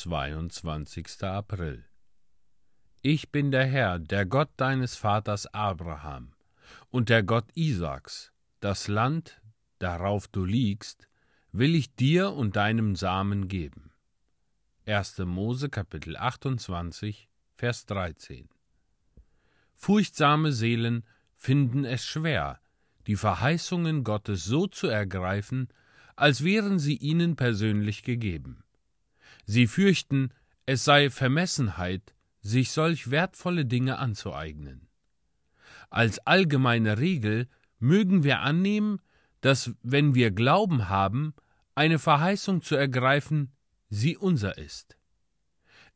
22. April. Ich bin der Herr, der Gott deines Vaters Abraham und der Gott Isaaks. Das Land, darauf du liegst, will ich dir und deinem Samen geben. 1. Mose Kapitel 28, Vers 13. Furchtsame Seelen finden es schwer, die Verheißungen Gottes so zu ergreifen, als wären sie ihnen persönlich gegeben. Sie fürchten, es sei Vermessenheit, sich solch wertvolle Dinge anzueignen. Als allgemeine Regel mögen wir annehmen, dass, wenn wir Glauben haben, eine Verheißung zu ergreifen, sie unser ist.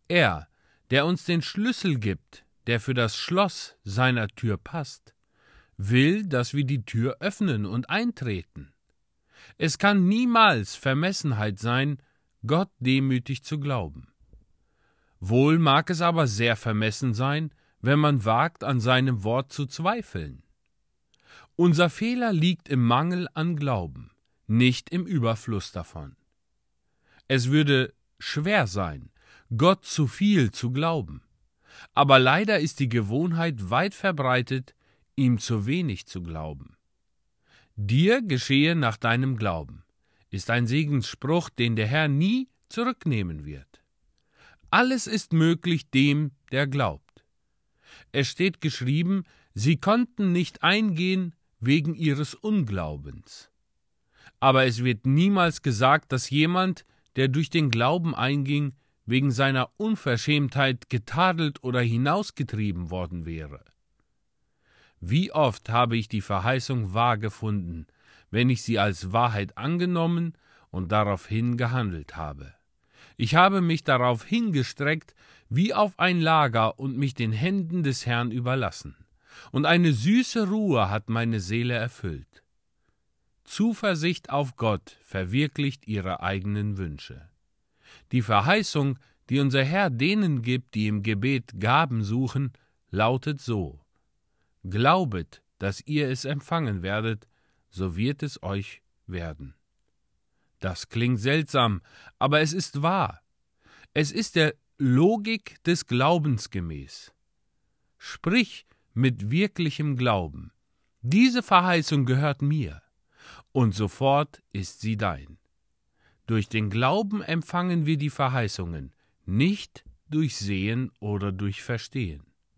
Er, der uns den Schlüssel gibt, der für das Schloss seiner Tür passt, will, dass wir die Tür öffnen und eintreten. Es kann niemals Vermessenheit sein, Gott demütig zu glauben. Wohl mag es aber sehr vermessen sein, wenn man wagt, an seinem Wort zu zweifeln. Unser Fehler liegt im Mangel an Glauben, nicht im Überfluss davon. Es würde schwer sein, Gott zu viel zu glauben, aber leider ist die Gewohnheit weit verbreitet, ihm zu wenig zu glauben. Dir geschehe nach deinem Glauben ist ein Segensspruch, den der Herr nie zurücknehmen wird. Alles ist möglich dem, der glaubt. Es steht geschrieben, sie konnten nicht eingehen wegen ihres Unglaubens. Aber es wird niemals gesagt, dass jemand, der durch den Glauben einging, wegen seiner Unverschämtheit getadelt oder hinausgetrieben worden wäre. Wie oft habe ich die Verheißung wahr gefunden, wenn ich sie als Wahrheit angenommen und daraufhin gehandelt habe. Ich habe mich darauf hingestreckt, wie auf ein Lager und mich den Händen des Herrn überlassen, und eine süße Ruhe hat meine Seele erfüllt. Zuversicht auf Gott verwirklicht ihre eigenen Wünsche. Die Verheißung, die unser Herr denen gibt, die im Gebet Gaben suchen, lautet so Glaubet, dass ihr es empfangen werdet, so wird es euch werden. Das klingt seltsam, aber es ist wahr. Es ist der Logik des Glaubens gemäß. Sprich mit wirklichem Glauben. Diese Verheißung gehört mir, und sofort ist sie dein. Durch den Glauben empfangen wir die Verheißungen, nicht durch Sehen oder durch Verstehen.